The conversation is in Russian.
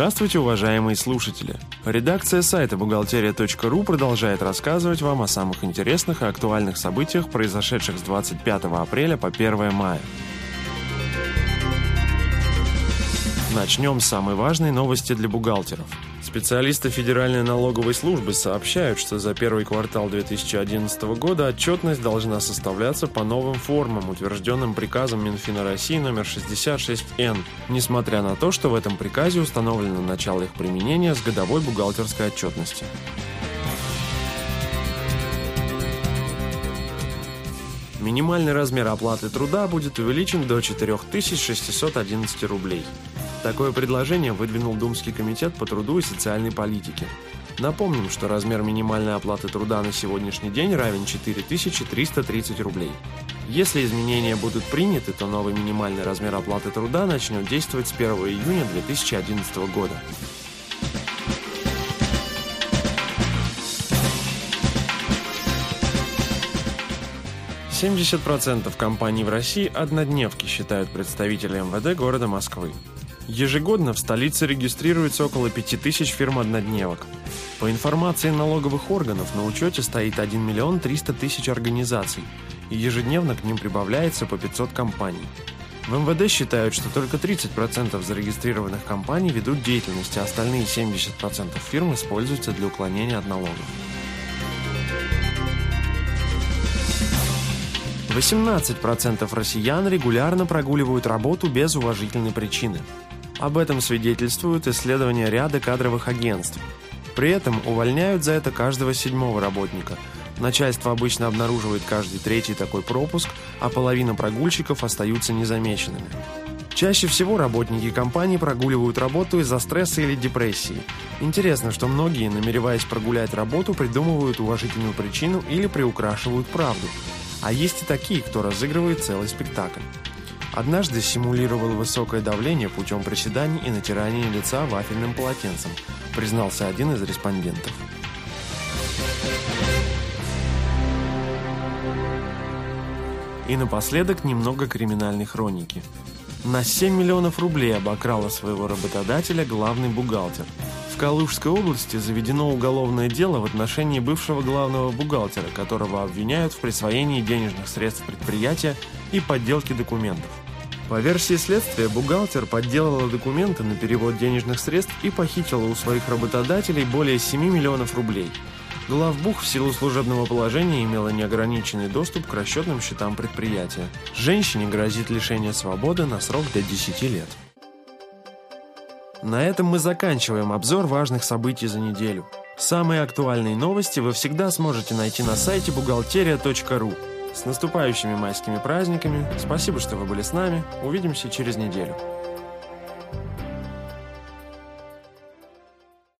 Здравствуйте, уважаемые слушатели! Редакция сайта бухгалтерия.ру продолжает рассказывать вам о самых интересных и актуальных событиях, произошедших с 25 апреля по 1 мая. Начнем с самой важной новости для бухгалтеров. Специалисты Федеральной налоговой службы сообщают, что за первый квартал 2011 года отчетность должна составляться по новым формам, утвержденным приказом Минфина России номер 66Н, несмотря на то, что в этом приказе установлено начало их применения с годовой бухгалтерской отчетности. Минимальный размер оплаты труда будет увеличен до 4611 рублей. Такое предложение выдвинул Думский комитет по труду и социальной политике. Напомним, что размер минимальной оплаты труда на сегодняшний день равен 4330 рублей. Если изменения будут приняты, то новый минимальный размер оплаты труда начнет действовать с 1 июня 2011 года. Семьдесят процентов компаний в России однодневки считают представители МВД города Москвы. Ежегодно в столице регистрируется около 5000 фирм-однодневок. По информации налоговых органов, на учете стоит 1 миллион 300 тысяч организаций, и ежедневно к ним прибавляется по 500 компаний. В МВД считают, что только 30% зарегистрированных компаний ведут деятельность, а остальные 70% фирм используются для уклонения от налогов. 18% россиян регулярно прогуливают работу без уважительной причины. Об этом свидетельствуют исследования ряда кадровых агентств. При этом увольняют за это каждого седьмого работника. Начальство обычно обнаруживает каждый третий такой пропуск, а половина прогульщиков остаются незамеченными. Чаще всего работники компании прогуливают работу из-за стресса или депрессии. Интересно, что многие, намереваясь прогулять работу, придумывают уважительную причину или приукрашивают правду. А есть и такие, кто разыгрывает целый спектакль. Однажды симулировал высокое давление путем приседаний и натирания лица вафельным полотенцем, признался один из респондентов. И напоследок немного криминальной хроники. На 7 миллионов рублей обокрала своего работодателя главный бухгалтер. Калужской области заведено уголовное дело в отношении бывшего главного бухгалтера, которого обвиняют в присвоении денежных средств предприятия и подделке документов. По версии следствия, бухгалтер подделала документы на перевод денежных средств и похитила у своих работодателей более 7 миллионов рублей. Главбух в силу служебного положения имела неограниченный доступ к расчетным счетам предприятия. Женщине грозит лишение свободы на срок до 10 лет. На этом мы заканчиваем обзор важных событий за неделю. Самые актуальные новости вы всегда сможете найти на сайте бухгалтерия.ру. С наступающими майскими праздниками. Спасибо, что вы были с нами. Увидимся через неделю.